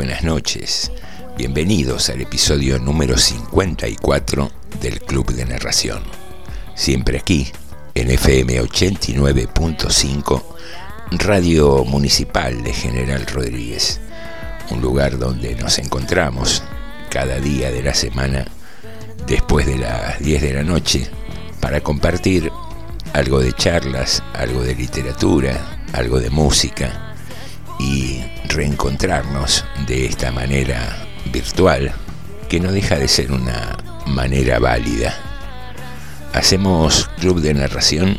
Buenas noches. Bienvenidos al episodio número 54 del Club de Narración. Siempre aquí, en FM 89.5, Radio Municipal de General Rodríguez. Un lugar donde nos encontramos cada día de la semana después de las 10 de la noche para compartir algo de charlas, algo de literatura, algo de música y reencontrarnos de esta manera virtual que no deja de ser una manera válida. Hacemos club de narración,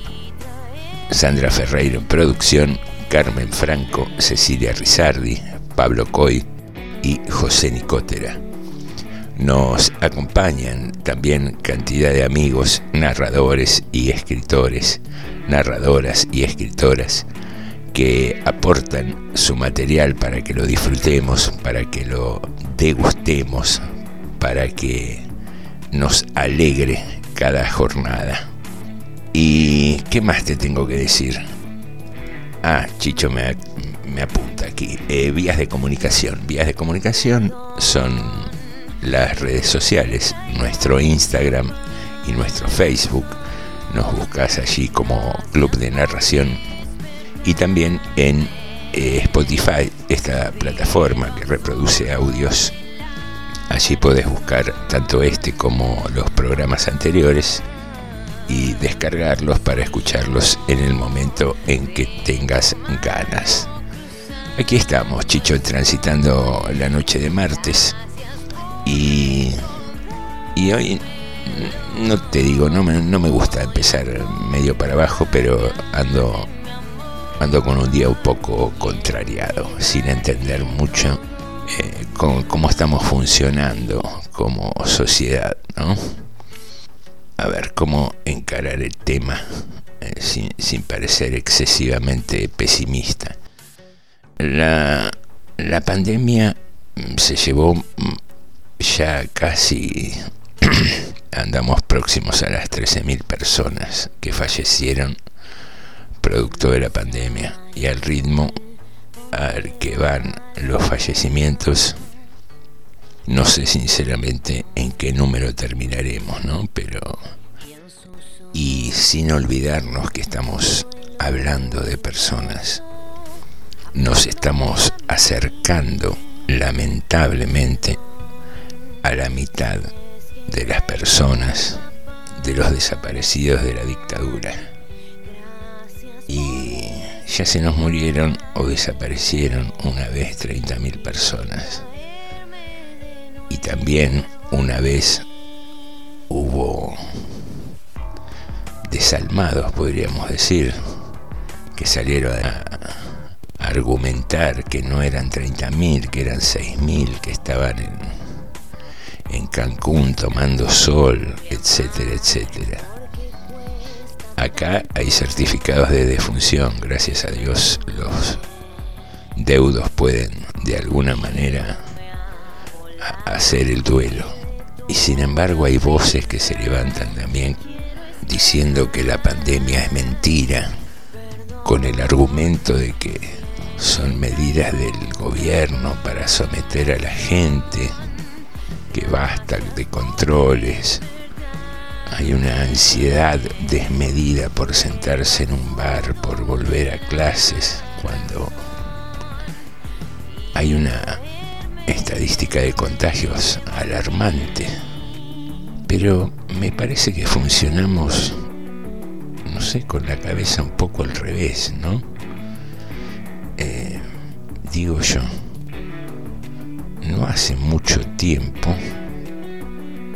Sandra Ferreiro en producción, Carmen Franco, Cecilia Rizardi, Pablo Coy y José Nicotera. Nos acompañan también cantidad de amigos, narradores y escritores, narradoras y escritoras que aportan su material para que lo disfrutemos, para que lo degustemos, para que nos alegre cada jornada. ¿Y qué más te tengo que decir? Ah, Chicho me, me apunta aquí. Eh, vías de comunicación. Vías de comunicación son las redes sociales, nuestro Instagram y nuestro Facebook. Nos buscas allí como Club de Narración y también en eh, Spotify, esta plataforma que reproduce audios. Allí podés buscar tanto este como los programas anteriores y descargarlos para escucharlos en el momento en que tengas ganas. Aquí estamos, Chicho, transitando la noche de martes y, y hoy no te digo, no me, no me gusta empezar medio para abajo, pero ando ando con un día un poco contrariado, sin entender mucho eh, cómo, estamos funcionando como sociedad, ¿no? A ver, cómo encarar el tema eh, sin, sin parecer excesivamente pesimista. La, la pandemia mm, se llevó mm, ya casi, andamos próximos a las 13.000 personas que fallecieron producto de la pandemia y al ritmo al que van los fallecimientos no sé sinceramente en qué número terminaremos, ¿no? Pero y sin olvidarnos que estamos hablando de personas, nos estamos acercando lamentablemente a la mitad de las personas de los desaparecidos de la dictadura y ya se nos murieron o desaparecieron una vez 30.000 personas. Y también una vez hubo desalmados, podríamos decir, que salieron a argumentar que no eran 30.000, que eran 6.000, que estaban en, en Cancún tomando sol, etcétera, etcétera. Acá hay certificados de defunción, gracias a Dios los deudos pueden de alguna manera hacer el duelo. Y sin embargo hay voces que se levantan también diciendo que la pandemia es mentira, con el argumento de que son medidas del gobierno para someter a la gente, que basta de controles. Hay una ansiedad desmedida por sentarse en un bar, por volver a clases, cuando hay una estadística de contagios alarmante. Pero me parece que funcionamos, no sé, con la cabeza un poco al revés, ¿no? Eh, digo yo, no hace mucho tiempo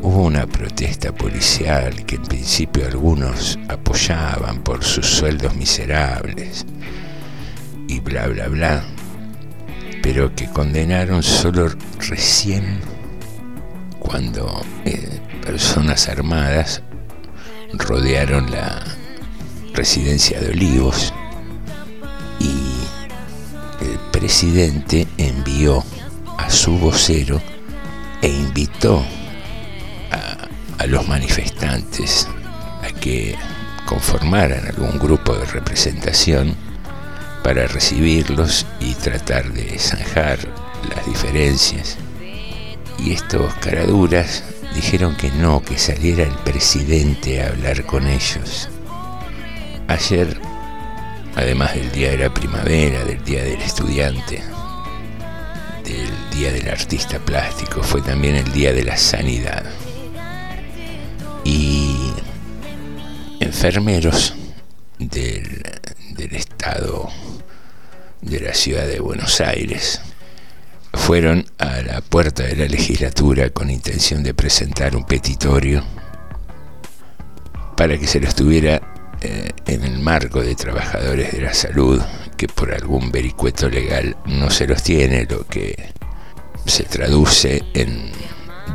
hubo una protesta policial que en principio algunos apoyaban por sus sueldos miserables y bla bla bla, pero que condenaron solo recién cuando eh, personas armadas rodearon la residencia de Olivos y el presidente envió a su vocero e invitó a, los manifestantes a que conformaran algún grupo de representación para recibirlos y tratar de zanjar las diferencias. Y estos caraduras dijeron que no, que saliera el presidente a hablar con ellos. Ayer, además del Día de la Primavera, del Día del Estudiante, del Día del Artista Plástico, fue también el Día de la Sanidad. Enfermeros del, del Estado de la ciudad de Buenos Aires fueron a la puerta de la legislatura con intención de presentar un petitorio para que se lo estuviera eh, en el marco de trabajadores de la salud que por algún vericueto legal no se los tiene, lo que se traduce en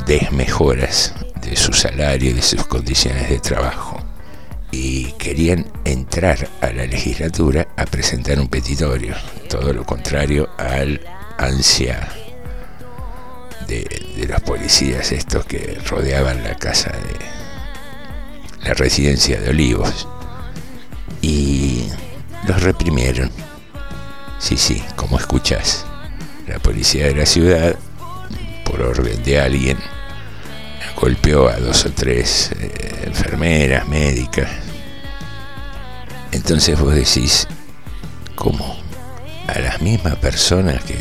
desmejoras de su salario y de sus condiciones de trabajo. Y querían entrar a la legislatura a presentar un petitorio, todo lo contrario al ansia de, de los policías estos que rodeaban la casa de la residencia de Olivos y los reprimieron. Sí, sí, como escuchas, la policía de la ciudad, por orden de alguien, golpeó a dos o tres eh, enfermeras, médicas. Entonces vos decís, ¿cómo? A las mismas personas que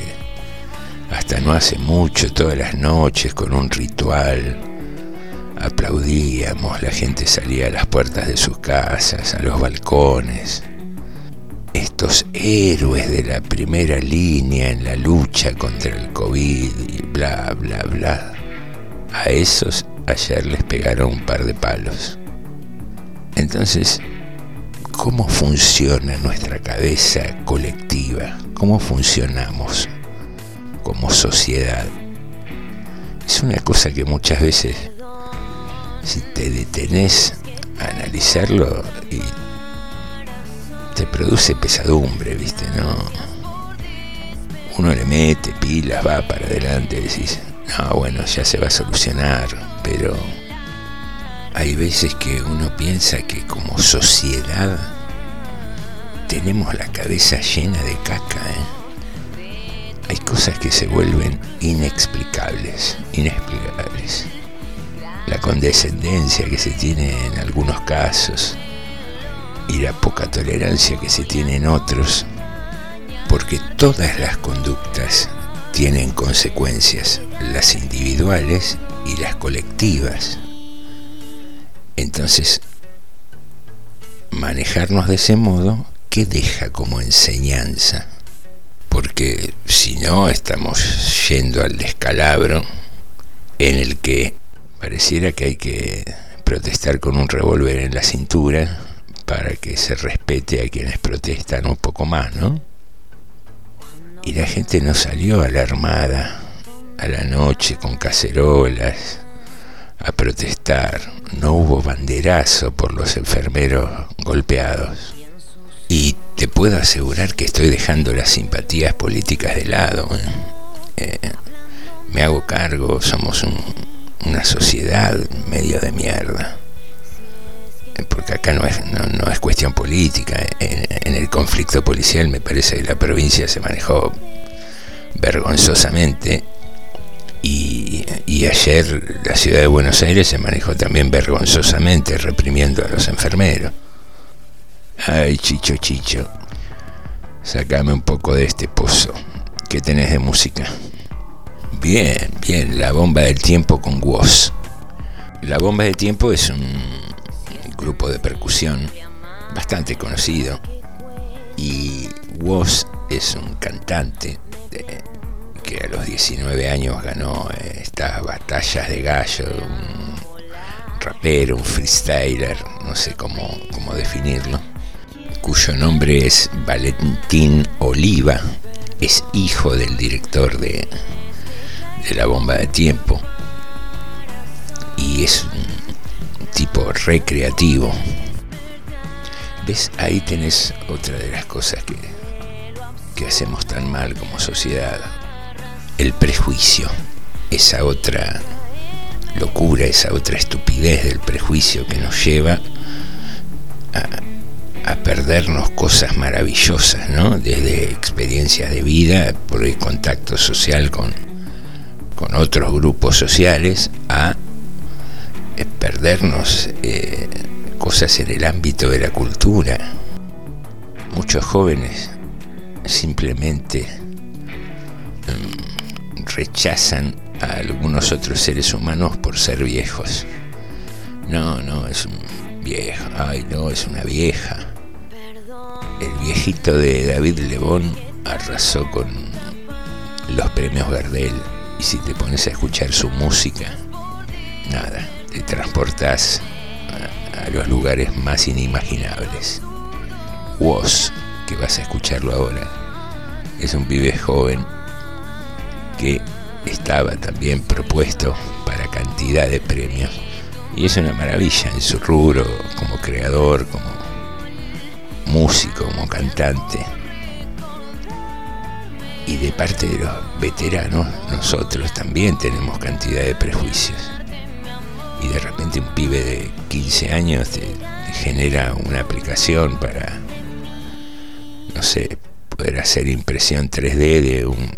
hasta no hace mucho, todas las noches, con un ritual, aplaudíamos, la gente salía a las puertas de sus casas, a los balcones. Estos héroes de la primera línea en la lucha contra el COVID y bla, bla, bla. A esos ayer les pegaron un par de palos. Entonces, ¿cómo funciona nuestra cabeza colectiva? ¿Cómo funcionamos como sociedad? Es una cosa que muchas veces, si te detenés a analizarlo, y te produce pesadumbre, ¿viste? No. Uno le mete pilas, va para adelante, decís, no, bueno, ya se va a solucionar, pero hay veces que uno piensa que como sociedad tenemos la cabeza llena de caca, ¿eh? Hay cosas que se vuelven inexplicables, inexplicables. La condescendencia que se tiene en algunos casos y la poca tolerancia que se tiene en otros, porque todas las conductas tienen consecuencias, las individuales y las colectivas. Entonces, manejarnos de ese modo, ¿qué deja como enseñanza? Porque si no, estamos yendo al descalabro en el que pareciera que hay que protestar con un revólver en la cintura para que se respete a quienes protestan un poco más, ¿no? Y la gente no salió alarmada a la noche con cacerolas a protestar. No hubo banderazo por los enfermeros golpeados. Y te puedo asegurar que estoy dejando las simpatías políticas de lado. ¿eh? Eh, me hago cargo, somos una sociedad medio de mierda. Porque acá no es, no, es cuestión política. En, en, el conflicto policial me parece que la provincia se manejó vergonzosamente. Y, y ayer la ciudad de Buenos Aires se manejó también vergonzosamente reprimiendo a los enfermeros. Ay, chicho, chicho. Sacame un poco de este pozo. ¿Qué tenés de música? Bien, bien, la bomba del tiempo con Woz. La bomba del tiempo es un grupo de percusión bastante conocido y Woz es un cantante que a los 19 años ganó estas batallas de gallo, un rapero, un freestyler, no sé cómo, cómo definirlo cuyo nombre es Valentín Oliva, es hijo del director de, de La Bomba de Tiempo y es un tipo recreativo. ¿Ves? Ahí tenés otra de las cosas que, que hacemos tan mal como sociedad. El prejuicio, esa otra locura, esa otra estupidez del prejuicio que nos lleva a, a perdernos cosas maravillosas, ¿no? Desde experiencias de vida, por el contacto social con, con otros grupos sociales, a perdernos eh, cosas en el ámbito de la cultura. Muchos jóvenes simplemente mm, rechazan a algunos otros seres humanos por ser viejos. No, no, es un viejo, ay no, es una vieja el viejito de David Lebón arrasó con los premios Gardel y si te pones a escuchar su música, nada, te transportas a, los lugares más inimaginables. Woz, que vas a escucharlo ahora, es un pibe joven que estaba también propuesto para cantidad de premios y es una maravilla en su rubro como creador, como músico, como cantante. Y de parte de los veteranos, nosotros también tenemos cantidad de prejuicios. Y de repente un pibe de 15 años te, genera una aplicación para, no sé, poder hacer impresión 3D de, un,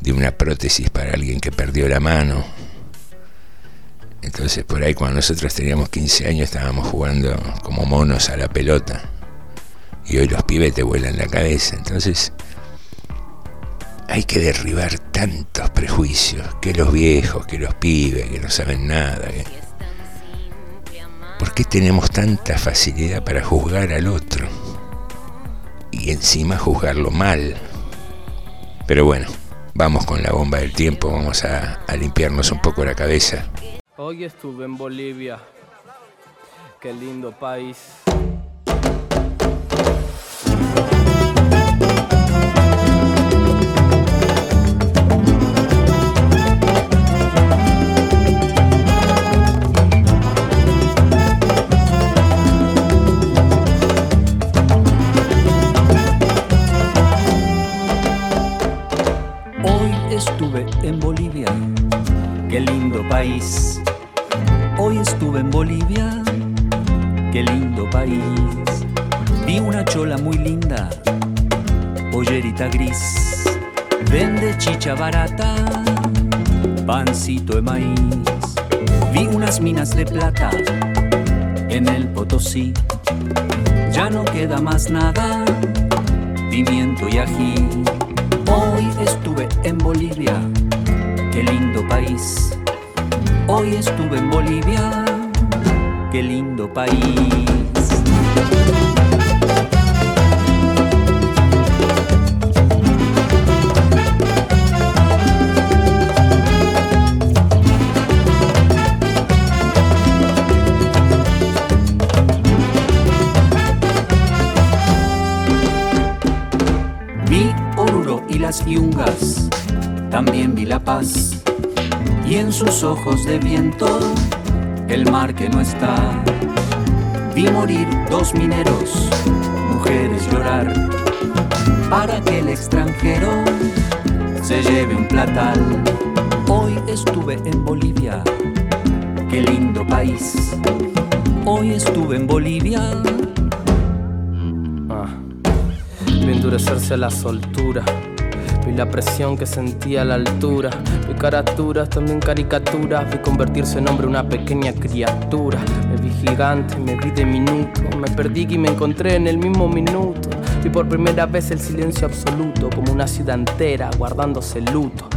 de una prótesis para alguien que perdió la mano. Entonces por ahí cuando nosotros teníamos 15 años estábamos jugando como monos a la pelota y hoy los pibes te vuelan la cabeza. Entonces hay que derribar tantos prejuicios, que los viejos, que los pibes, que no saben nada. ¿Por qué tenemos tanta facilidad para juzgar al otro? Y encima juzgarlo mal. Pero bueno, vamos con la bomba del tiempo, vamos a, a limpiarnos un poco la cabeza. Hoy estuve en Bolivia. Qué lindo país. En Bolivia, qué lindo país. Hoy estuve en Bolivia, qué lindo país. Vi una chola muy linda, pollerita gris. Vende chicha barata, pancito de maíz. Vi unas minas de plata en el Potosí. Ya no queda más nada, pimiento y ají Hoy estuve en Bolivia, qué lindo país. Hoy estuve en Bolivia, qué lindo país. También vi la paz. Y en sus ojos de viento, el mar que no está. Vi morir dos mineros, mujeres llorar, para que el extranjero se lleve un platal. Hoy estuve en Bolivia, qué lindo país. Hoy estuve en Bolivia. Ah, endurecerse la soltura. Vi la presión que sentía a la altura. Vi caraturas, también caricaturas. Vi convertirse en hombre una pequeña criatura. Me vi gigante, me vi de minuto. Me perdí y me encontré en el mismo minuto. Vi por primera vez el silencio absoluto, como una ciudad entera guardándose luto.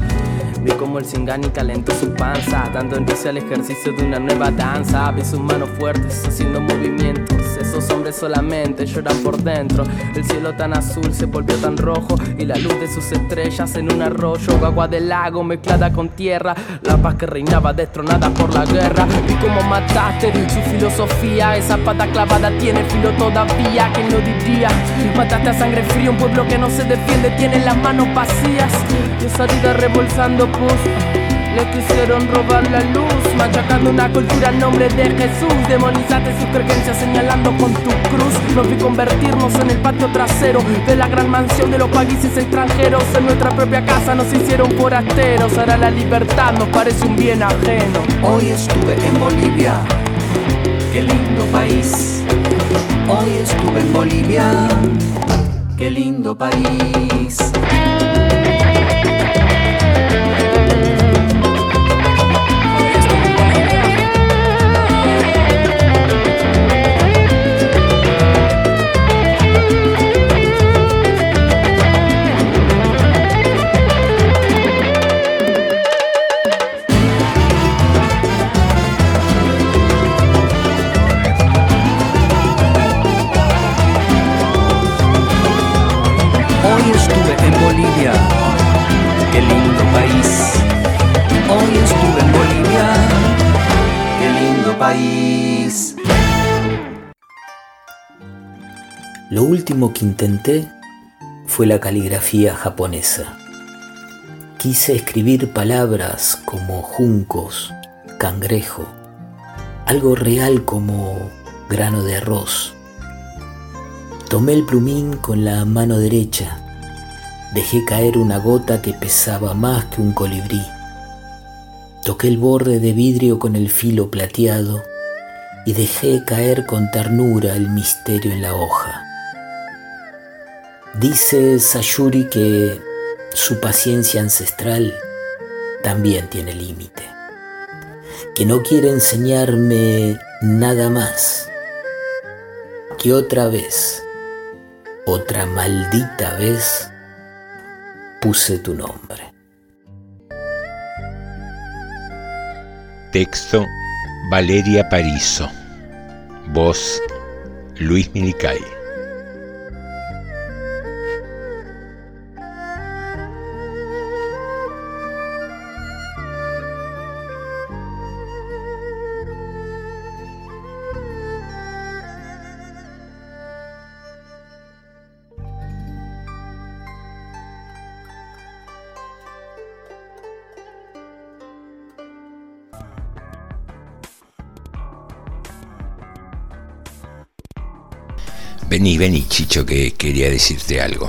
Vi como el Singani calentó su panza, dando inicio al ejercicio de una nueva danza. Vi sus manos fuertes haciendo movimientos. Esos hombres solamente lloran por dentro. El cielo tan azul se volvió tan rojo y la luz de sus estrellas en un arroyo, agua del lago mezclada con tierra. La paz que reinaba destronada por la guerra. Vi cómo mataste su filosofía. Esa pata clavada tiene filo todavía. ¿Quién lo diría? Mataste a sangre fría un pueblo que no se defiende, tiene las manos vacías. Y esa vida rebolsando le quisieron robar la luz, machacando una cultura en nombre de Jesús. Demonizaste sus creencias señalando con tu cruz. Nos vi convertirnos en el patio trasero de la gran mansión de los países extranjeros. En nuestra propia casa nos hicieron forasteros. Ahora la libertad nos parece un bien ajeno. Hoy estuve en Bolivia, qué lindo país. Hoy estuve en Bolivia, qué lindo país. Lindo país. Hoy estuve en Bolivia, qué lindo país. Lo último que intenté fue la caligrafía japonesa. Quise escribir palabras como juncos, cangrejo, algo real como grano de arroz. Tomé el plumín con la mano derecha, dejé caer una gota que pesaba más que un colibrí. Toqué el borde de vidrio con el filo plateado y dejé caer con ternura el misterio en la hoja. Dice Sayuri que su paciencia ancestral también tiene límite, que no quiere enseñarme nada más, que otra vez, otra maldita vez, puse tu nombre. Texto Valeria Parizo. Voz Luis Minicay. Vení, vení, Chicho, que quería decirte algo.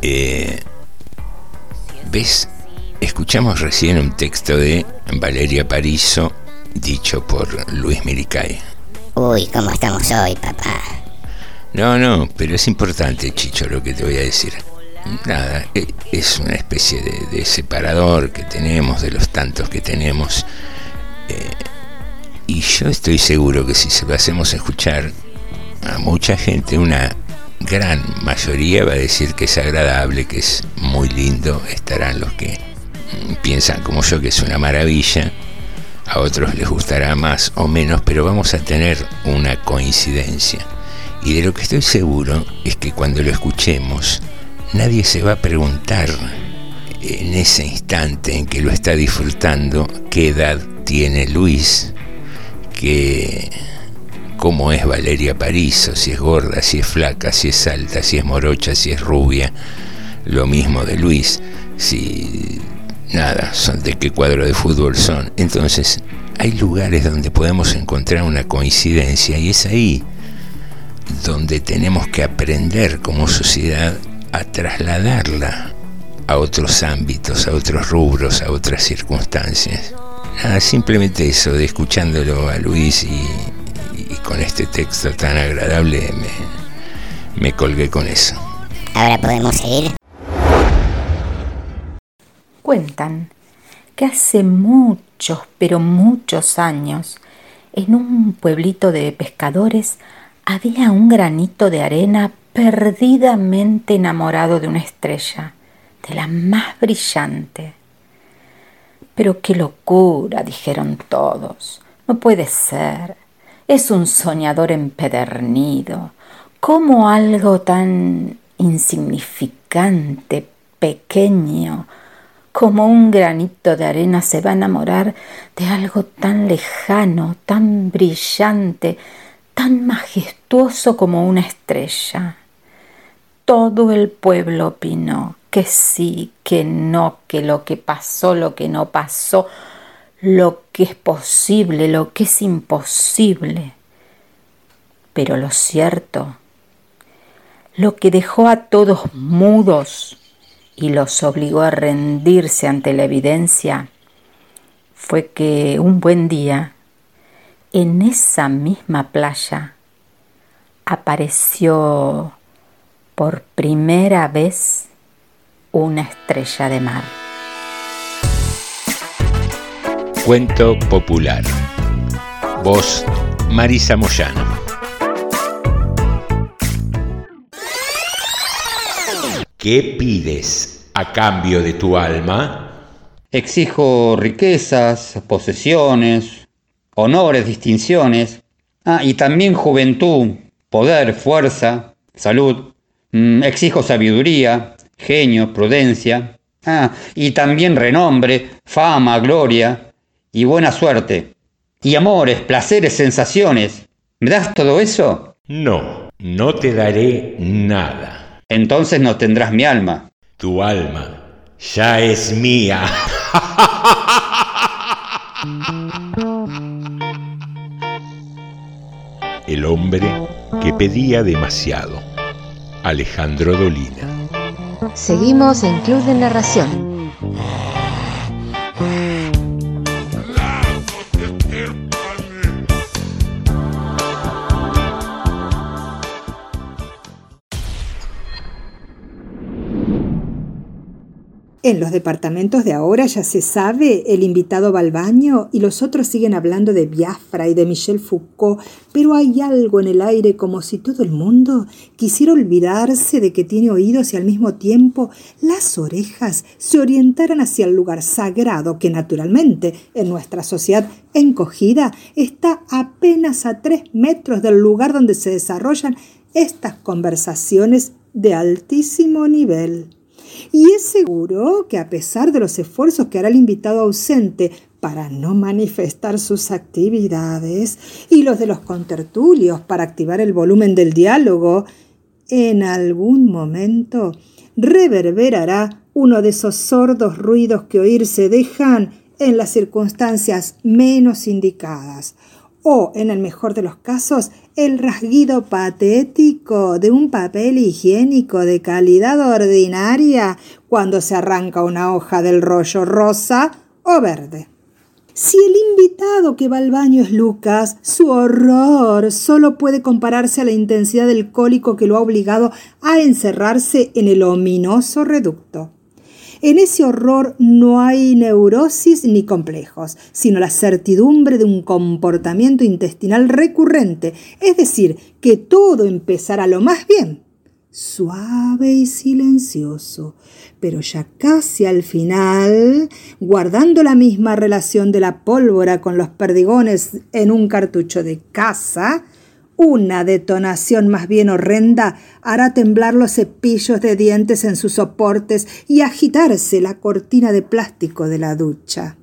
Eh, ¿Ves? Escuchamos recién un texto de Valeria Parizo, dicho por Luis Miricay. Uy, ¿cómo estamos hoy, papá? No, no, pero es importante, Chicho, lo que te voy a decir. Nada, e- es una especie de, de separador que tenemos, de los tantos que tenemos. Eh, y yo estoy seguro que si se lo hacemos escuchar a mucha gente, una gran mayoría va a decir que es agradable, que es muy lindo. Estarán los que piensan como yo que es una maravilla. A otros les gustará más o menos, pero vamos a tener una coincidencia. Y de lo que estoy seguro es que cuando lo escuchemos, nadie se va a preguntar en ese instante en que lo está disfrutando qué edad tiene Luis, que cómo es Valeria Parizo, si es gorda, si es flaca, si es alta, si es morocha, si es rubia, lo mismo de Luis, si nada, son de qué cuadro de fútbol son. Entonces, hay lugares donde podemos encontrar una coincidencia y es ahí donde tenemos que aprender como sociedad a trasladarla a otros ámbitos, a otros rubros, a otras circunstancias. simplemente eso, de escuchándolo a Luis y, con este texto tan agradable, me, me colgué con eso. Ahora podemos seguir. Cuentan que hace muchos, pero muchos años, en un pueblito de pescadores había un granito de arena perdidamente enamorado de una estrella, de la más brillante. Pero qué locura, dijeron todos. No puede ser. Es un soñador empedernido. ¿Cómo algo tan insignificante, pequeño, como un granito de arena se va a enamorar de algo tan lejano, tan brillante, tan majestuoso como una estrella. Todo el pueblo opinó que sí, que no, que lo que pasó, lo que no pasó, lo que es posible, lo que es imposible. Pero lo cierto, lo que dejó a todos mudos, y los obligó a rendirse ante la evidencia fue que un buen día, en esa misma playa, apareció por primera vez una estrella de mar. Cuento popular. Voz Marisa Moyano. ¿Qué pides a cambio de tu alma? Exijo riquezas, posesiones, honores, distinciones, ah, y también juventud, poder, fuerza, salud. Mm, exijo sabiduría, genio, prudencia, ah, y también renombre, fama, gloria y buena suerte. Y amores, placeres, sensaciones. ¿Me das todo eso? No, no te daré nada entonces no tendrás mi alma. Tu alma ya es mía. El hombre que pedía demasiado. Alejandro Dolina. Seguimos en Club de Narración. En los departamentos de ahora ya se sabe, el invitado va al baño y los otros siguen hablando de Biafra y de Michel Foucault, pero hay algo en el aire como si todo el mundo quisiera olvidarse de que tiene oídos y al mismo tiempo las orejas se orientaran hacia el lugar sagrado que naturalmente en nuestra sociedad encogida está apenas a tres metros del lugar donde se desarrollan estas conversaciones de altísimo nivel. Y es seguro que a pesar de los esfuerzos que hará el invitado ausente para no manifestar sus actividades y los de los contertulios para activar el volumen del diálogo, en algún momento reverberará uno de esos sordos ruidos que oírse dejan en las circunstancias menos indicadas, o, en el mejor de los casos, el rasguido patético de un papel higiénico de calidad ordinaria cuando se arranca una hoja del rollo rosa o verde. Si el invitado que va al baño es Lucas, su horror solo puede compararse a la intensidad del cólico que lo ha obligado a encerrarse en el ominoso reducto. En ese horror no hay neurosis ni complejos, sino la certidumbre de un comportamiento intestinal recurrente, es decir, que todo empezará lo más bien, suave y silencioso, pero ya casi al final, guardando la misma relación de la pólvora con los perdigones en un cartucho de caza, una detonación más bien horrenda hará temblar los cepillos de dientes en sus soportes y agitarse la cortina de plástico de la ducha.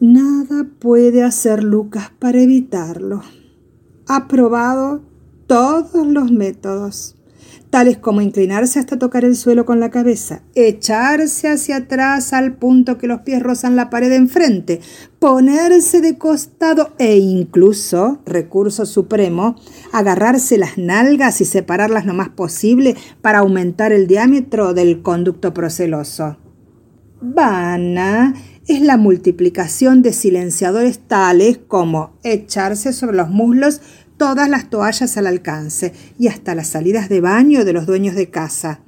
Nada puede hacer Lucas para evitarlo. Ha probado todos los métodos. Tales como inclinarse hasta tocar el suelo con la cabeza, echarse hacia atrás al punto que los pies rozan la pared enfrente, ponerse de costado e incluso, recurso supremo, agarrarse las nalgas y separarlas lo más posible para aumentar el diámetro del conducto proceloso. Vana es la multiplicación de silenciadores tales como echarse sobre los muslos todas las toallas al alcance y hasta las salidas de baño de los dueños de casa.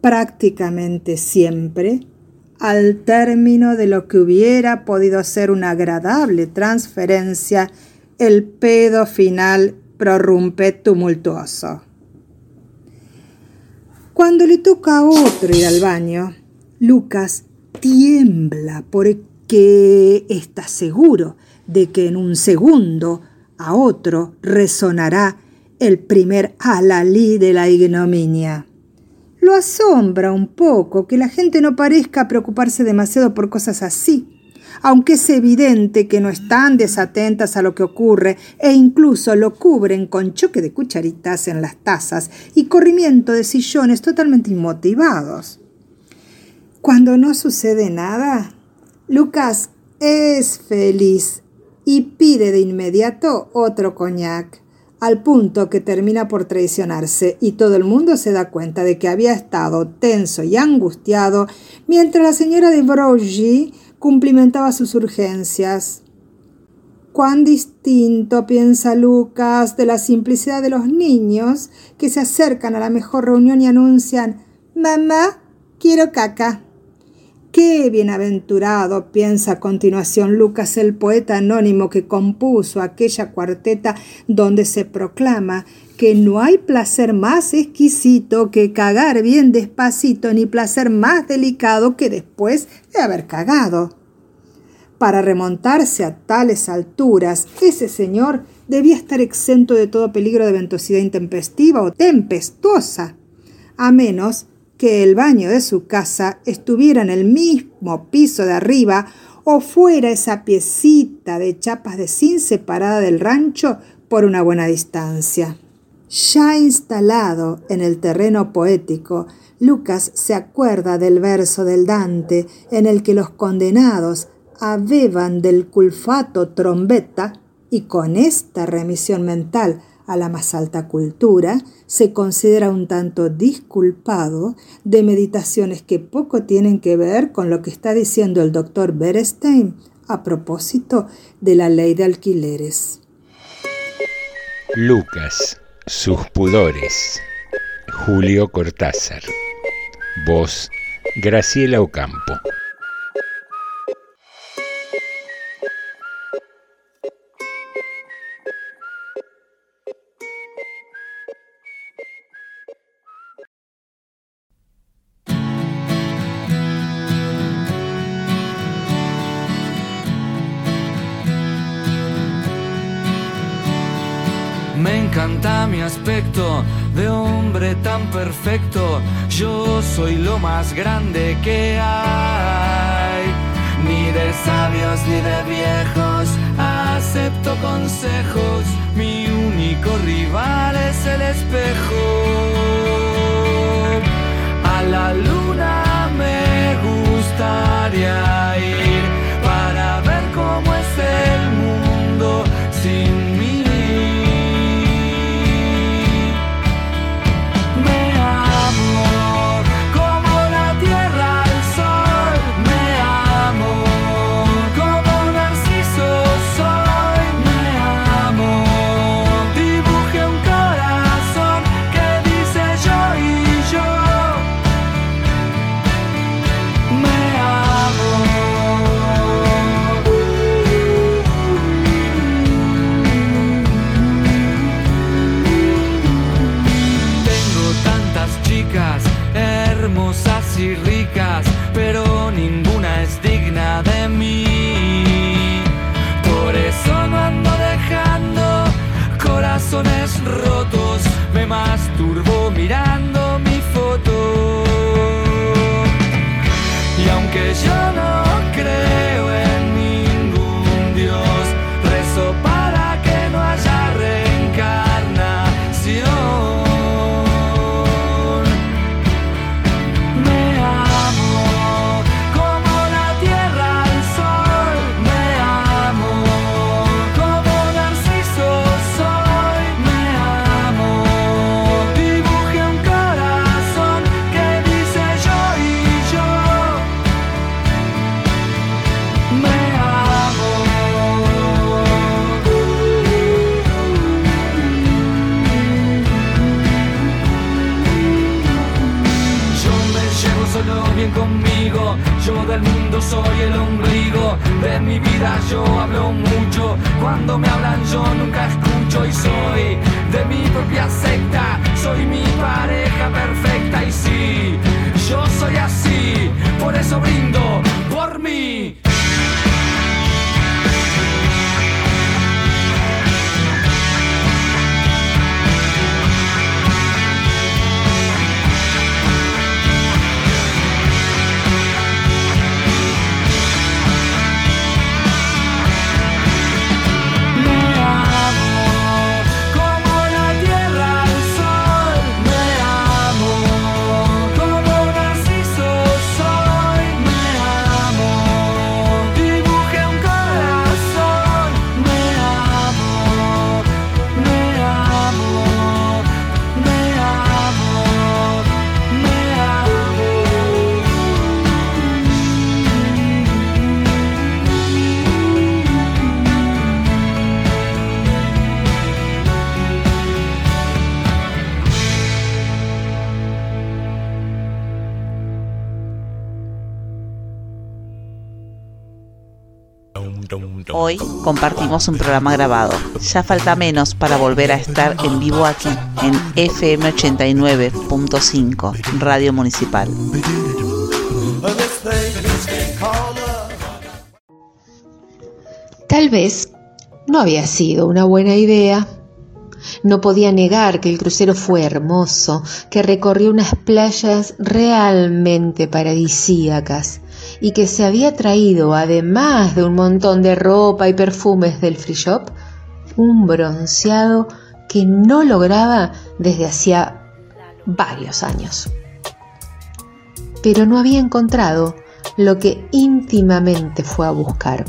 Prácticamente siempre, al término de lo que hubiera podido ser una agradable transferencia, el pedo final prorrumpe tumultuoso. Cuando le toca a otro ir al baño, Lucas tiembla porque está seguro de que en un segundo a otro resonará el primer alalí de la ignominia. Lo asombra un poco que la gente no parezca preocuparse demasiado por cosas así, aunque es evidente que no están desatentas a lo que ocurre e incluso lo cubren con choque de cucharitas en las tazas y corrimiento de sillones totalmente inmotivados. Cuando no sucede nada, Lucas es feliz y pide de inmediato otro coñac, al punto que termina por traicionarse y todo el mundo se da cuenta de que había estado tenso y angustiado mientras la señora de Broglie cumplimentaba sus urgencias. Cuán distinto, piensa Lucas, de la simplicidad de los niños que se acercan a la mejor reunión y anuncian Mamá, quiero caca. Qué bienaventurado, piensa a continuación Lucas, el poeta anónimo que compuso aquella cuarteta donde se proclama que no hay placer más exquisito que cagar bien despacito, ni placer más delicado que después de haber cagado. Para remontarse a tales alturas, ese señor debía estar exento de todo peligro de ventosidad intempestiva o tempestuosa, a menos que el baño de su casa estuviera en el mismo piso de arriba o fuera esa piecita de chapas de zinc separada del rancho por una buena distancia. Ya instalado en el terreno poético, Lucas se acuerda del verso del Dante en el que los condenados abeban del culfato trombeta y con esta remisión mental a la más alta cultura, se considera un tanto disculpado de meditaciones que poco tienen que ver con lo que está diciendo el doctor Berestein a propósito de la ley de alquileres. Lucas, sus pudores. Julio Cortázar. Voz, Graciela Ocampo. Mi aspecto de hombre tan perfecto. Yo soy lo más grande que hay. Ni de sabios ni de viejos acepto consejos. Mi único rival es el espejo. A la luna me gustaría ir corazones rotos. Soy el ombligo de mi vida. Yo hablo mucho, cuando me hablan yo nunca escucho y soy de mi propia secta. Soy mi pareja perfecta y sí, yo soy así, por eso brindo Hoy compartimos un programa grabado. Ya falta menos para volver a estar en vivo aquí, en FM 89.5, Radio Municipal. Tal vez no había sido una buena idea. No podía negar que el crucero fue hermoso, que recorrió unas playas realmente paradisíacas y que se había traído, además de un montón de ropa y perfumes del free shop, un bronceado que no lograba desde hacía varios años. Pero no había encontrado lo que íntimamente fue a buscar.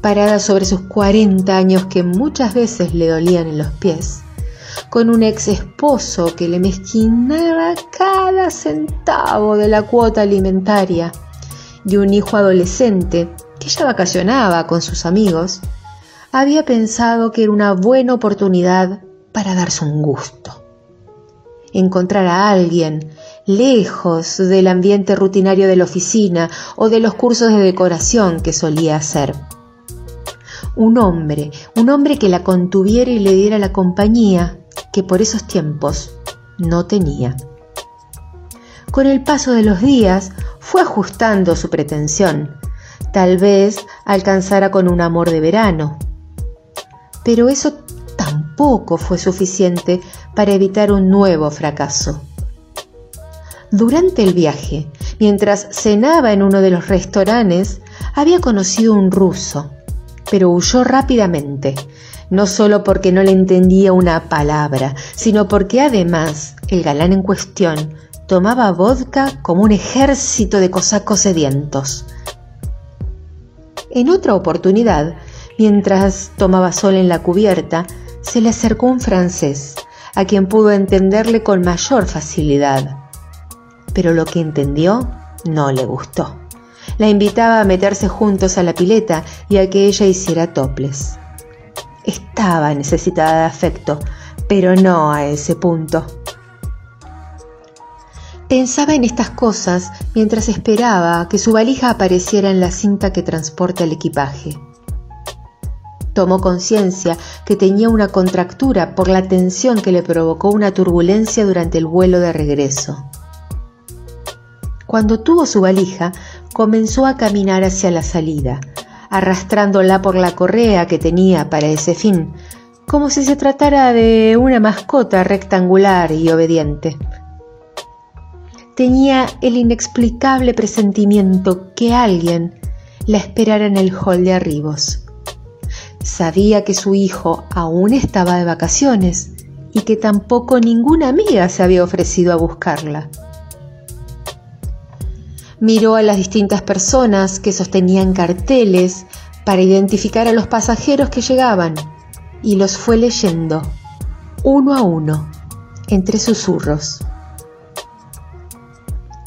Parada sobre sus 40 años que muchas veces le dolían en los pies, con un ex esposo que le mezquinaba cada centavo de la cuota alimentaria y un hijo adolescente que ya vacacionaba con sus amigos, había pensado que era una buena oportunidad para darse un gusto. Encontrar a alguien lejos del ambiente rutinario de la oficina o de los cursos de decoración que solía hacer. Un hombre, un hombre que la contuviera y le diera la compañía que por esos tiempos no tenía. Con el paso de los días fue ajustando su pretensión. Tal vez alcanzara con un amor de verano. Pero eso tampoco fue suficiente para evitar un nuevo fracaso. Durante el viaje, mientras cenaba en uno de los restaurantes, había conocido un ruso, pero huyó rápidamente, no solo porque no le entendía una palabra, sino porque además el galán en cuestión tomaba vodka como un ejército de cosacos sedientos. En otra oportunidad, mientras tomaba sol en la cubierta, se le acercó un francés, a quien pudo entenderle con mayor facilidad. Pero lo que entendió no le gustó. La invitaba a meterse juntos a la pileta y a que ella hiciera toples. Estaba necesitada de afecto, pero no a ese punto. Pensaba en estas cosas mientras esperaba que su valija apareciera en la cinta que transporta el equipaje. Tomó conciencia que tenía una contractura por la tensión que le provocó una turbulencia durante el vuelo de regreso. Cuando tuvo su valija, comenzó a caminar hacia la salida, arrastrándola por la correa que tenía para ese fin, como si se tratara de una mascota rectangular y obediente. Tenía el inexplicable presentimiento que alguien la esperara en el hall de arribos. Sabía que su hijo aún estaba de vacaciones y que tampoco ninguna amiga se había ofrecido a buscarla. Miró a las distintas personas que sostenían carteles para identificar a los pasajeros que llegaban y los fue leyendo uno a uno entre susurros.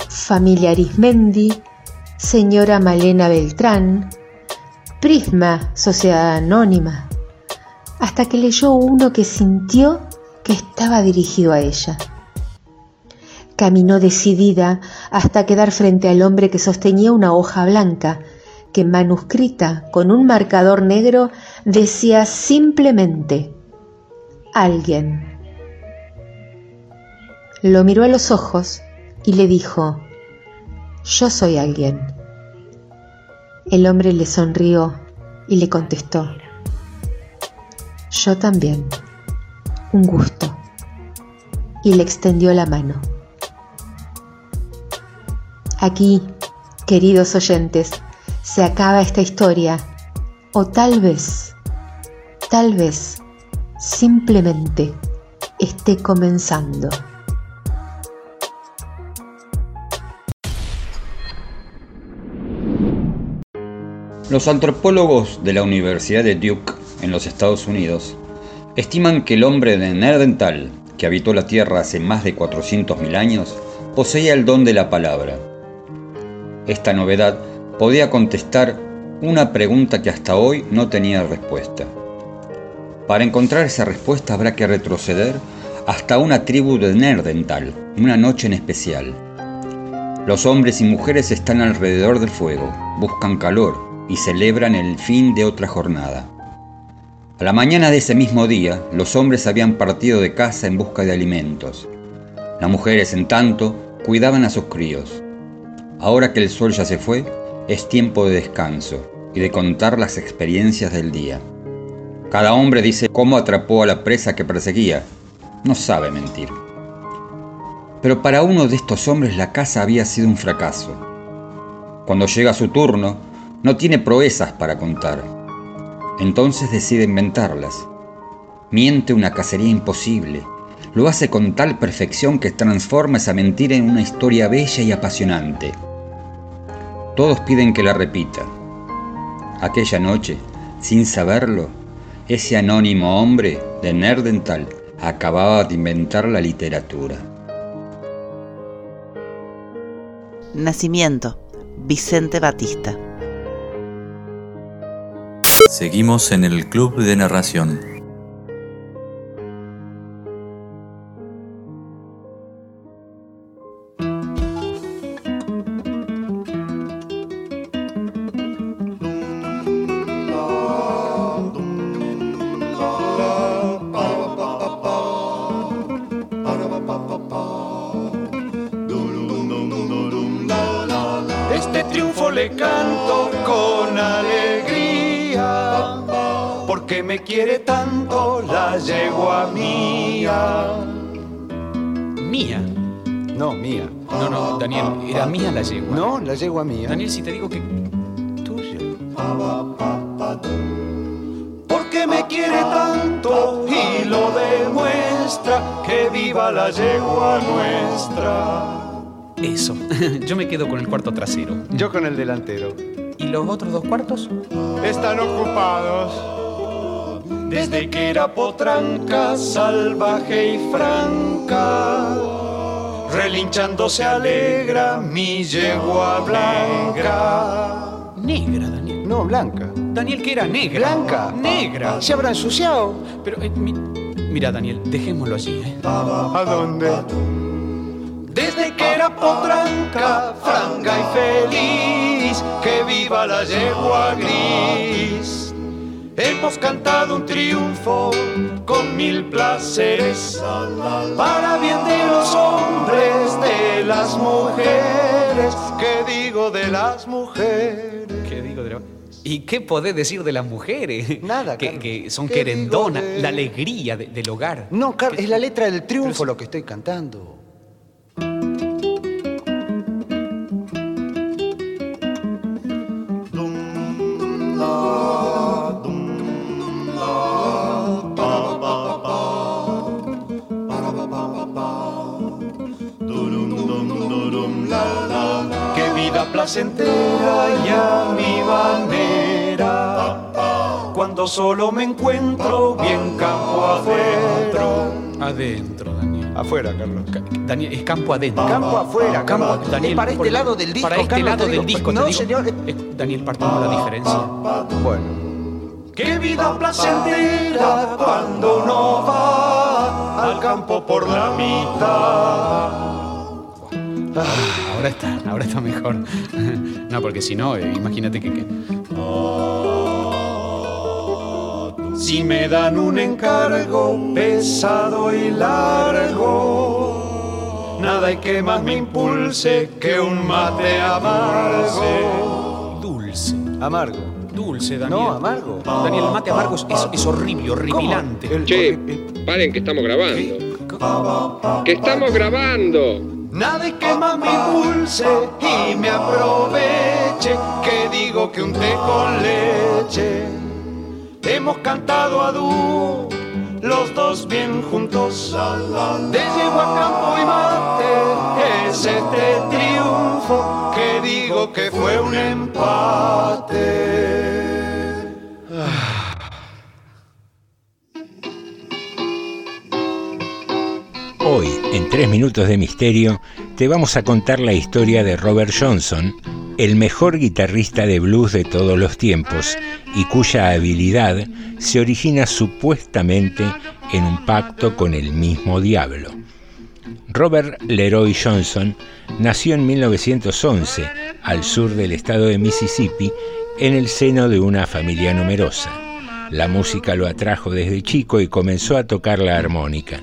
Familia Arismendi, señora Malena Beltrán, Prisma, Sociedad Anónima, hasta que leyó uno que sintió que estaba dirigido a ella. Caminó decidida hasta quedar frente al hombre que sostenía una hoja blanca, que manuscrita con un marcador negro decía simplemente alguien. Lo miró a los ojos y le dijo, yo soy alguien. El hombre le sonrió y le contestó, yo también, un gusto, y le extendió la mano. Aquí, queridos oyentes, se acaba esta historia, o tal vez, tal vez, simplemente esté comenzando. Los antropólogos de la Universidad de Duke en los Estados Unidos estiman que el hombre de Nerdental, que habitó la Tierra hace más de 400.000 años, poseía el don de la palabra. Esta novedad podía contestar una pregunta que hasta hoy no tenía respuesta. Para encontrar esa respuesta habrá que retroceder hasta una tribu de Nerdental, una noche en especial. Los hombres y mujeres están alrededor del fuego, buscan calor, y celebran el fin de otra jornada. A la mañana de ese mismo día, los hombres habían partido de casa en busca de alimentos. Las mujeres, en tanto, cuidaban a sus críos. Ahora que el sol ya se fue, es tiempo de descanso y de contar las experiencias del día. Cada hombre dice cómo atrapó a la presa que perseguía. No sabe mentir. Pero para uno de estos hombres la caza había sido un fracaso. Cuando llega su turno, no tiene proezas para contar. Entonces decide inventarlas. Miente una cacería imposible. Lo hace con tal perfección que transforma esa mentira en una historia bella y apasionante. Todos piden que la repita. Aquella noche, sin saberlo, ese anónimo hombre de Nerdental acababa de inventar la literatura. Nacimiento, Vicente Batista. Seguimos en el Club de Narración. Mía la yegua. No, la yegua mía. Daniel, si te digo que... Tuya. Porque me quiere tanto y lo demuestra, que viva la yegua nuestra. Eso. Yo me quedo con el cuarto trasero. Yo con el delantero. ¿Y los otros dos cuartos? Están ocupados. Desde que era potranca, salvaje y franca, relinchando se alegra mi yegua blanca. Negra, Daniel. No, blanca. Daniel, que era negra. Blanca. Negra. Se habrá ensuciado. Pero, eh, mi- mira, Daniel, dejémoslo allí, ¿eh? ¿A dónde? Desde que era potranca, franca y feliz, que viva la yegua gris. Hemos cantado un triunfo con mil placeres, para bien de los hombres, de las mujeres, ¿qué digo de las mujeres? ¿Qué digo de la- ¿Y qué podés decir de las mujeres? Nada, Que, que son ¿Qué querendonas, de- la alegría de- del hogar. No, Carlos, es la letra del triunfo lo que estoy cantando. Vida placentera y a mi manera. Cuando solo me encuentro bien campo afuera. Adentro, Daniel. Afuera, Carlos. Ca- Daniel, es campo adentro. Campo afuera, Campo. Daniel, para este lado del disco, Para este Carlos, lado del disco, No, digo. señor. Daniel, partimos la diferencia. Bueno. Qué vida placentera cuando uno va al campo por la mitad. Ahora está, ahora está mejor. No, porque si no, eh, imagínate que, que... Si me dan un encargo pesado y largo, nada hay que más me impulse que un mate amargo. Dulce, amargo, dulce, Daniel. No, amargo. Daniel, el mate amargo es, es- es horrible, horripilante. Che, paren que estamos grabando. ¡Que estamos grabando! Nada hay que más me impulse y me aproveche que digo que un té con leche. Hemos cantado a dúo, los dos bien juntos. De yegua, campo y mate es este triunfo que digo que fue un empate. En Tres Minutos de Misterio, te vamos a contar la historia de Robert Johnson, el mejor guitarrista de blues de todos los tiempos y cuya habilidad se origina supuestamente en un pacto con el mismo diablo. Robert Leroy Johnson nació en 1911 al sur del estado de Mississippi en el seno de una familia numerosa. La música lo atrajo desde chico y comenzó a tocar la armónica.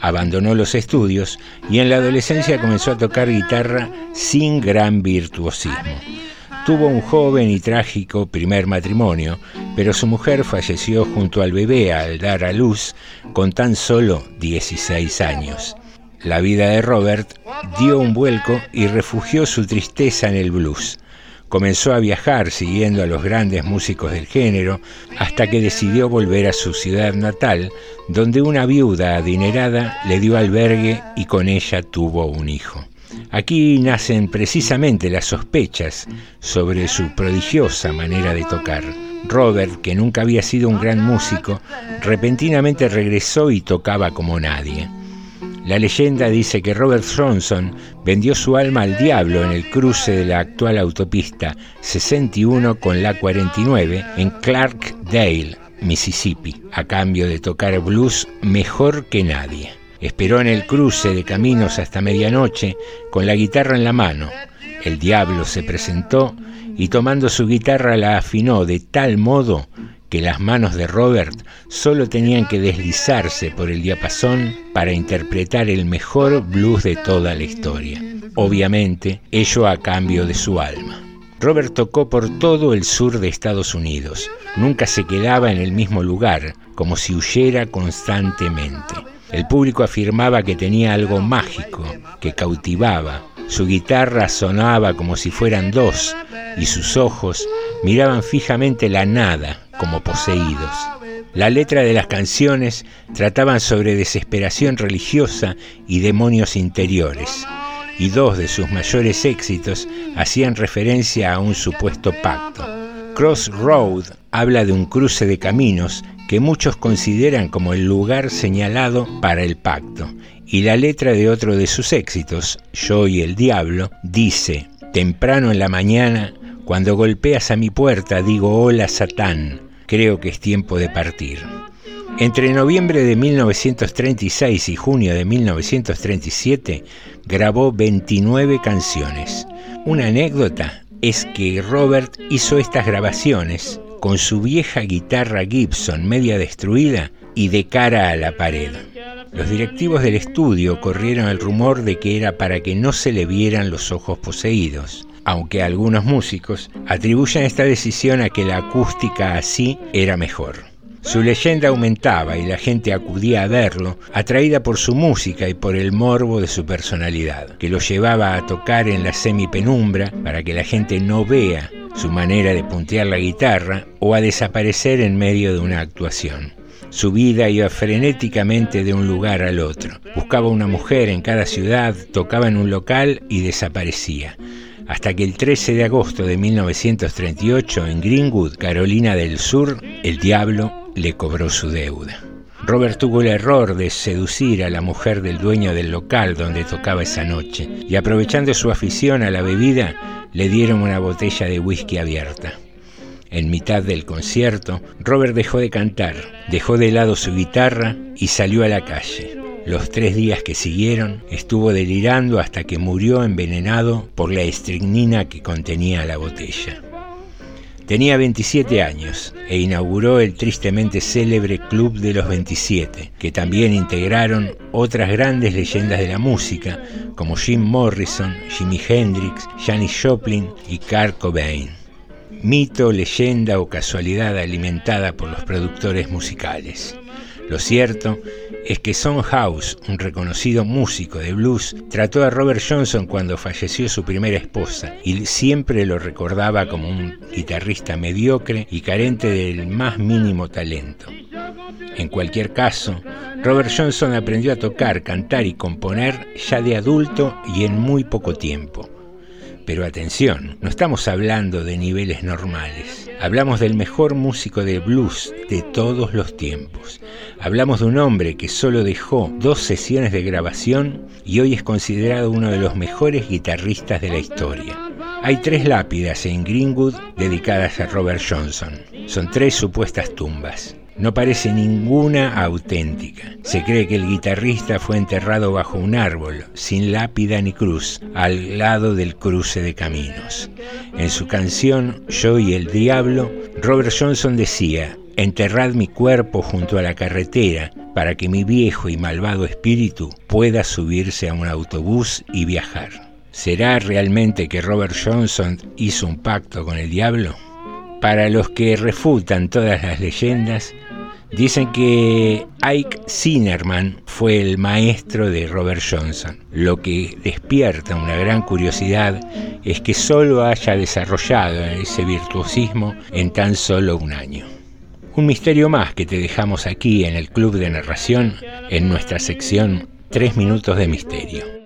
Abandonó los estudios y en la adolescencia comenzó a tocar guitarra sin gran virtuosismo. Tuvo un joven y trágico primer matrimonio, pero su mujer falleció junto al bebé al dar a luz con tan solo 16 años. La vida de Robert dio un vuelco y refugió su tristeza en el blues. Comenzó a viajar siguiendo a los grandes músicos del género hasta que decidió volver a su ciudad natal, donde una viuda adinerada le dio albergue y con ella tuvo un hijo. Aquí nacen precisamente las sospechas sobre su prodigiosa manera de tocar. Robert, que nunca había sido un gran músico, repentinamente regresó y tocaba como nadie. La leyenda dice que Robert Johnson vendió su alma al diablo en el cruce de la actual autopista 61 con la 49 en Clarkdale, Mississippi, a cambio de tocar blues mejor que nadie. Esperó en el cruce de caminos hasta medianoche con la guitarra en la mano. El diablo se presentó y tomando su guitarra la afinó de tal modo que las manos de Robert solo tenían que deslizarse por el diapasón para interpretar el mejor blues de toda la historia. Obviamente, ello a cambio de su alma. Robert tocó por todo el sur de Estados Unidos. Nunca se quedaba en el mismo lugar, como si huyera constantemente. El público afirmaba que tenía algo mágico, que cautivaba. Su guitarra sonaba como si fueran dos y sus ojos miraban fijamente la nada, como poseídos. La letra de las canciones trataban sobre desesperación religiosa y demonios interiores, y dos de sus mayores éxitos hacían referencia a un supuesto pacto. Crossroad habla de un cruce de caminos que muchos consideran como el lugar señalado para el pacto, y la letra de otro de sus éxitos, Yo y el Diablo, dice, temprano en la mañana, cuando golpeas a mi puerta, digo, hola Satán, creo que es tiempo de partir. Entre noviembre de 1936 y junio de 1937 grabó 29 canciones. Una anécdota es que Robert hizo estas grabaciones con su vieja guitarra Gibson media destruida y de cara a la pared. Los directivos del estudio corrieron el rumor de que era para que no se le vieran los ojos poseídos, aunque algunos músicos atribuyen esta decisión a que la acústica así era mejor. Su leyenda aumentaba y la gente acudía a verlo, atraída por su música y por el morbo de su personalidad, que lo llevaba a tocar en la semipenumbra para que la gente no vea su manera de puntear la guitarra o a desaparecer en medio de una actuación. Su vida iba frenéticamente de un lugar al otro. Buscaba una mujer en cada ciudad, tocaba en un local y desaparecía. Hasta que el 13 de agosto de 1938 en Greenwood, Carolina del Sur, el diablo le cobró su deuda. Robert tuvo el error de seducir a la mujer del dueño del local donde tocaba esa noche y aprovechando su afición a la bebida le dieron una botella de whisky abierta. En mitad del concierto, Robert dejó de cantar, dejó de lado su guitarra y salió a la calle. Los tres días que siguieron estuvo delirando hasta que murió envenenado por la estricnina que contenía la botella. Tenía 27 años e inauguró el tristemente célebre Club de los 27, que también integraron otras grandes leyendas de la música como Jim Morrison, Jimi Hendrix, Janis Joplin y Kurt Cobain. Mito, leyenda o casualidad alimentada por los productores musicales. Lo cierto es que Son House, un reconocido músico de blues, trató a Robert Johnson cuando falleció su primera esposa y siempre lo recordaba como un guitarrista mediocre y carente del más mínimo talento. En cualquier caso, Robert Johnson aprendió a tocar, cantar y componer ya de adulto y en muy poco tiempo. Pero atención, no estamos hablando de niveles normales. Hablamos del mejor músico de blues de todos los tiempos. Hablamos de un hombre que solo dejó dos sesiones de grabación y hoy es considerado uno de los mejores guitarristas de la historia. Hay tres lápidas en Greenwood dedicadas a Robert Johnson. Son tres supuestas tumbas. No parece ninguna auténtica. Se cree que el guitarrista fue enterrado bajo un árbol, sin lápida ni cruz, al lado del cruce de caminos. En su canción Yo y el Diablo, Robert Johnson decía, Enterrad mi cuerpo junto a la carretera para que mi viejo y malvado espíritu pueda subirse a un autobús y viajar. ¿Será realmente que Robert Johnson hizo un pacto con el diablo? Para los que refutan todas las leyendas, Dicen que Ike Zinnerman fue el maestro de Robert Johnson. Lo que despierta una gran curiosidad es que solo haya desarrollado ese virtuosismo en tan solo un año. Un misterio más que te dejamos aquí en el Club de Narración en nuestra sección 3 minutos de misterio.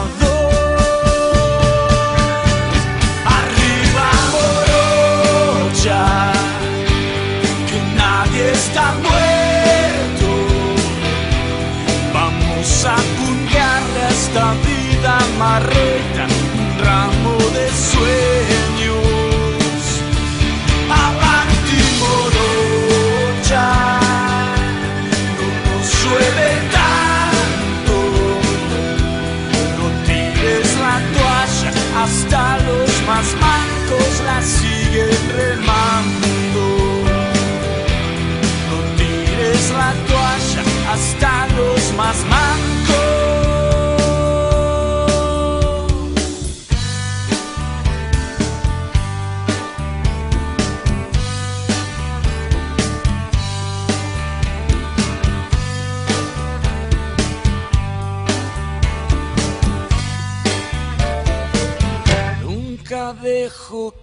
Hasta los más mancos la siguen remando.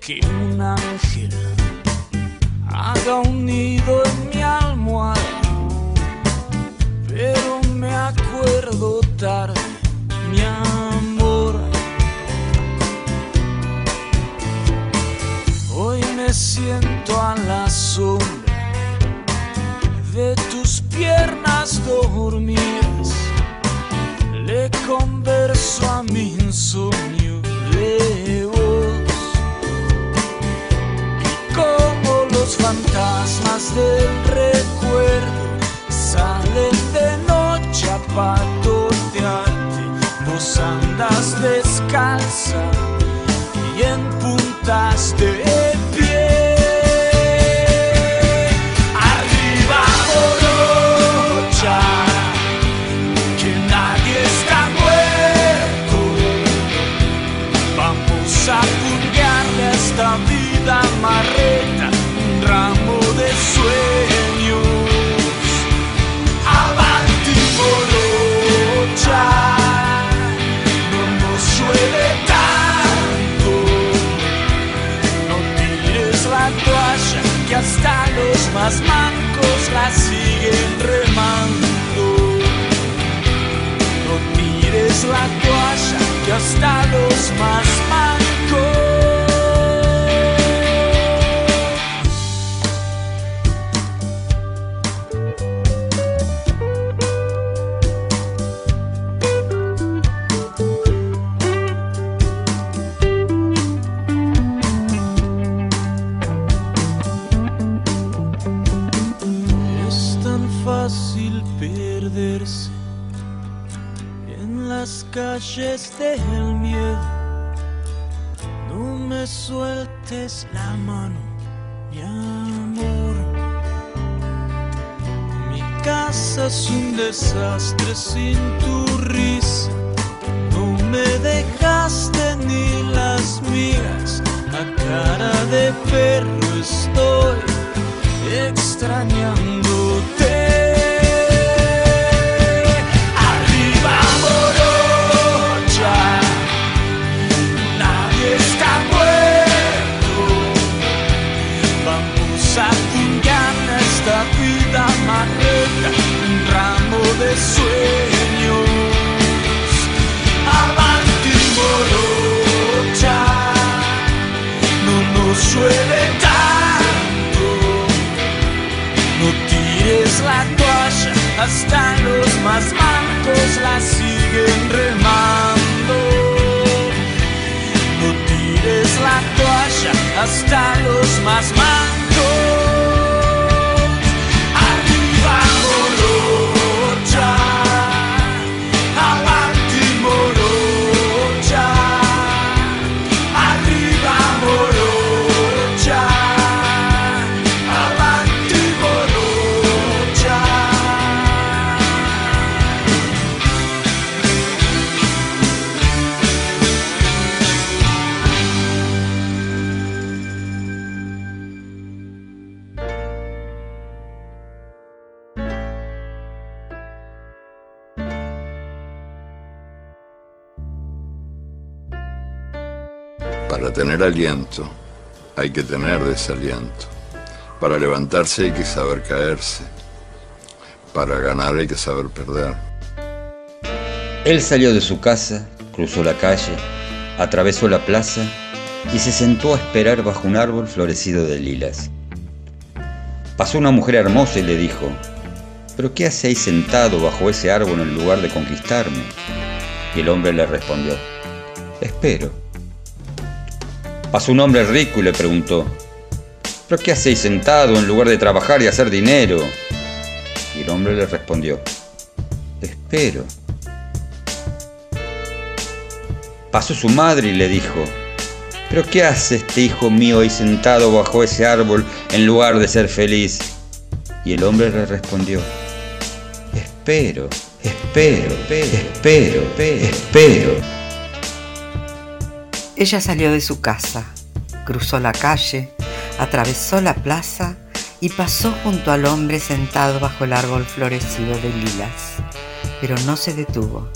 Que un casa es un desastre sin tu risa. No me dejaste ni las migas. A cara de perro estoy extrañándote. Llueve tanto. No tires la toalla, hasta los más mancos la siguen remando. No tires la toalla, hasta los más mancos. Tener aliento hay que tener desaliento. Para levantarse hay que saber caerse. Para ganar hay que saber perder. Él salió de su casa, cruzó la calle, atravesó la plaza y se sentó a esperar bajo un árbol florecido de lilas. Pasó una mujer hermosa y le dijo, ¿pero qué hacéis sentado bajo ese árbol en lugar de conquistarme? Y el hombre le respondió, espero. Pasó un hombre rico y le preguntó, ¿pero qué hacéis sentado en lugar de trabajar y hacer dinero? Y el hombre le respondió, espero. Pasó su madre y le dijo, ¿pero qué hace este hijo mío ahí sentado bajo ese árbol en lugar de ser feliz? Y el hombre le respondió, espero, espero, espero, espero. Ella salió de su casa, cruzó la calle, atravesó la plaza y pasó junto al hombre sentado bajo el árbol florecido de lilas. Pero no se detuvo.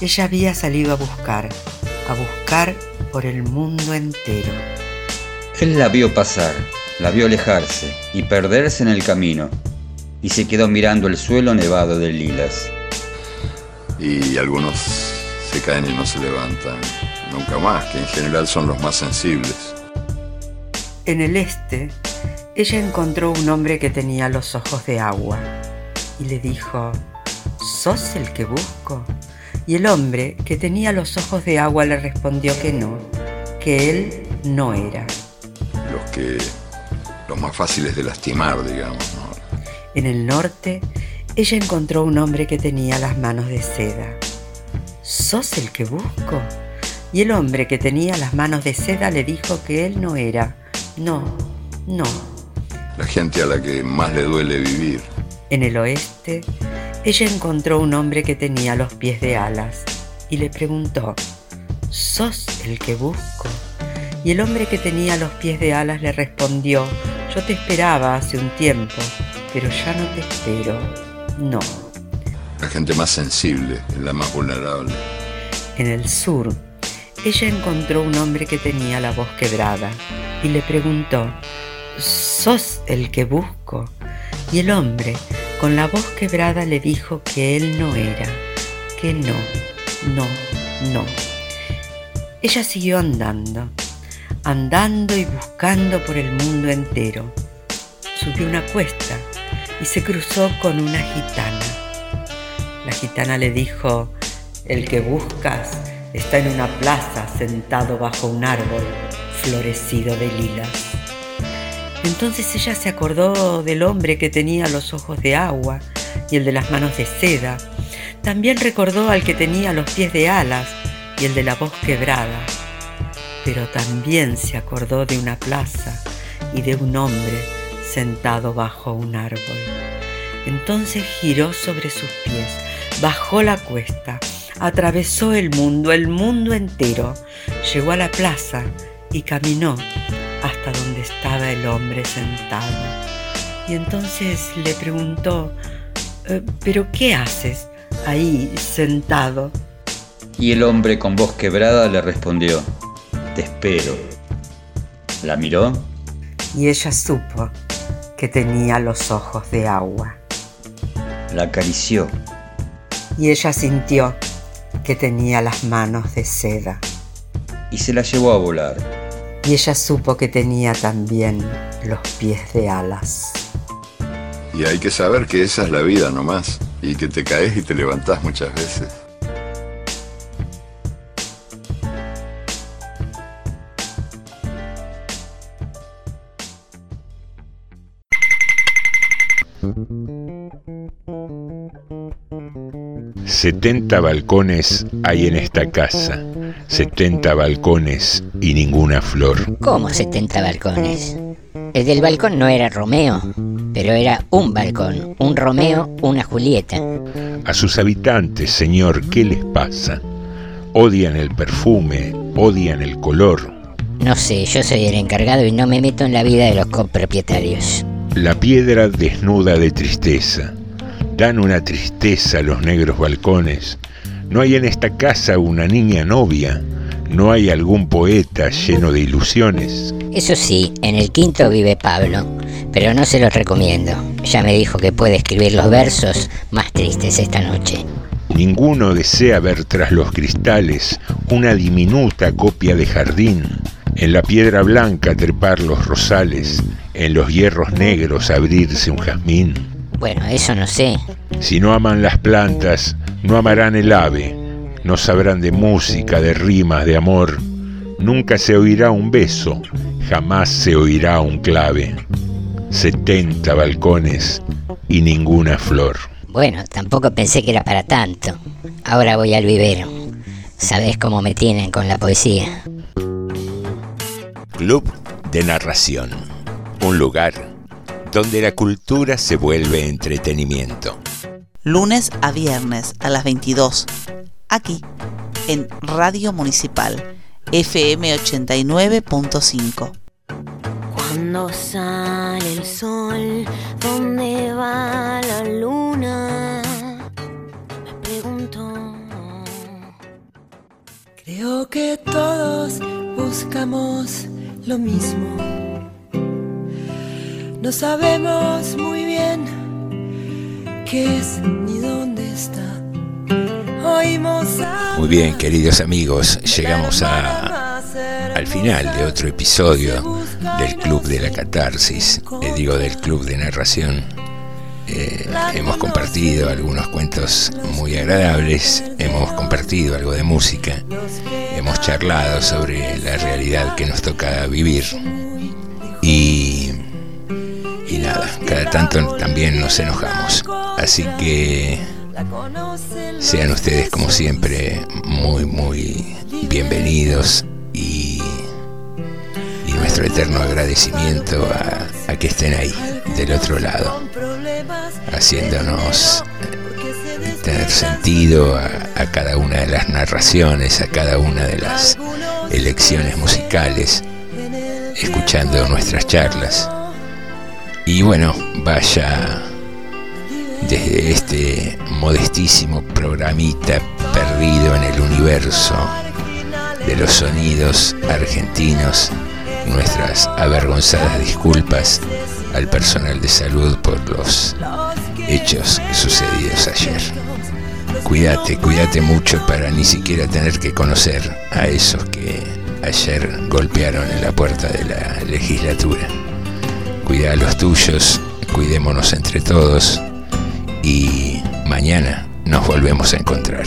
Ella había salido a buscar, a buscar por el mundo entero. Él la vio pasar, la vio alejarse y perderse en el camino, y se quedó mirando el suelo nevado de lilas. Y algunos se caen y no se levantan nunca más, que en general son los más sensibles. En el este, ella encontró un hombre que tenía los ojos de agua y le dijo, ¿sos el que busco? Y el hombre que tenía los ojos de agua le respondió que no, que él no era. Los que. los más fáciles de lastimar, digamos, ¿no? En el norte, ella encontró un hombre que tenía las manos de seda. ¿Sos el que busco? Y el hombre que tenía las manos de seda le dijo que él no era. No, no. La gente a la que más le duele vivir. En el oeste, ella encontró un hombre que tenía los pies de alas y le preguntó, ¿sos el que busco? Y el hombre que tenía los pies de alas le respondió, yo te esperaba hace un tiempo, pero ya no te espero, no. La gente más sensible es la más vulnerable. En el sur, ella encontró un hombre que tenía la voz quebrada y le preguntó, ¿sos el que busco? Y el hombre, con la voz quebrada, le dijo que él no era, que no, no, no. Ella siguió andando, andando y buscando por el mundo entero. Subió una cuesta y se cruzó con una gitana. La gitana le dijo, el que buscas está en una plaza sentado bajo un árbol florecido de lilas. Entonces ella se acordó del hombre que tenía los ojos de agua y el de las manos de seda. También recordó al que tenía los pies de alas y el de la voz quebrada. Pero también se acordó de una plaza y de un hombre sentado bajo un árbol. Entonces giró sobre sus pies, bajó la cuesta, atravesó el mundo, el mundo entero, llegó a la plaza y caminó hasta donde estaba el hombre sentado. Y entonces le preguntó, eh, ¿pero qué haces ahí sentado? Y el hombre con voz quebrada le respondió, te espero. La miró y ella supo que tenía los ojos de agua. La acarició y ella sintió que tenía las manos de seda. Y se la llevó a volar. Y ella supo que tenía también los pies de alas. Y hay que saber que esa es la vida nomás, y que te caes y te levantás muchas veces. Setenta balcones hay en esta casa, setenta balcones y ninguna flor. ¿Cómo 70 balcones? El del balcón no era Romeo, pero era un balcón, un Romeo, una Julieta. A sus habitantes, señor, ¿qué les pasa? Odian el perfume, odian el color. No sé, yo soy el encargado y no me meto en la vida de los copropietarios. La piedra desnuda de tristeza. Dan una tristeza a los negros balcones. No hay en esta casa una niña novia. No hay algún poeta lleno de ilusiones. Eso sí, en el quinto vive Pablo, pero no se los recomiendo. Ya me dijo que puede escribir los versos más tristes esta noche. Ninguno desea ver tras los cristales una diminuta copia de jardín. En la piedra blanca trepar los rosales, en los hierros negros abrirse un jazmín. Bueno, eso no sé. Si no aman las plantas, no amarán el ave, no sabrán de música, de rimas, de amor. Nunca se oirá un beso, jamás se oirá un clave. Setenta balcones y ninguna flor. Bueno, tampoco pensé que era para tanto. Ahora voy al vivero. ¿Sabés cómo me tienen con la poesía? Club de Narración. Un lugar donde la cultura se vuelve entretenimiento. Lunes a viernes a las 22. Aquí, en Radio Municipal, FM 89.5. Cuando sale el sol, ¿dónde va la luna? Me pregunto. Creo que todos buscamos lo mismo. No sabemos muy bien qué es ni dónde está. Oímos Muy bien, queridos amigos, llegamos a, al final de otro episodio del Club de la Catarsis, eh, digo del Club de Narración. Eh, hemos compartido algunos cuentos muy agradables, hemos compartido algo de música, hemos charlado sobre la realidad que nos toca vivir cada tanto también nos enojamos. Así que sean ustedes como siempre muy, muy bienvenidos y, y nuestro eterno agradecimiento a, que estén ahí, del otro lado, haciéndonos tener sentido a cada una de las narraciones, a cada una de las elecciones musicales, escuchando nuestras charlas. Y bueno, vaya desde este modestísimo programita perdido en el universo de los sonidos argentinos, nuestras avergonzadas disculpas al personal de salud por los hechos sucedidos ayer. Cuídate, cuídate mucho para ni siquiera tener que conocer a esos que ayer golpearon en la puerta de la legislatura. Cuida a los tuyos, cuidémonos entre todos y mañana nos volvemos a encontrar.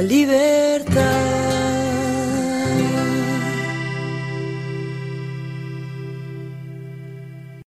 La libertad.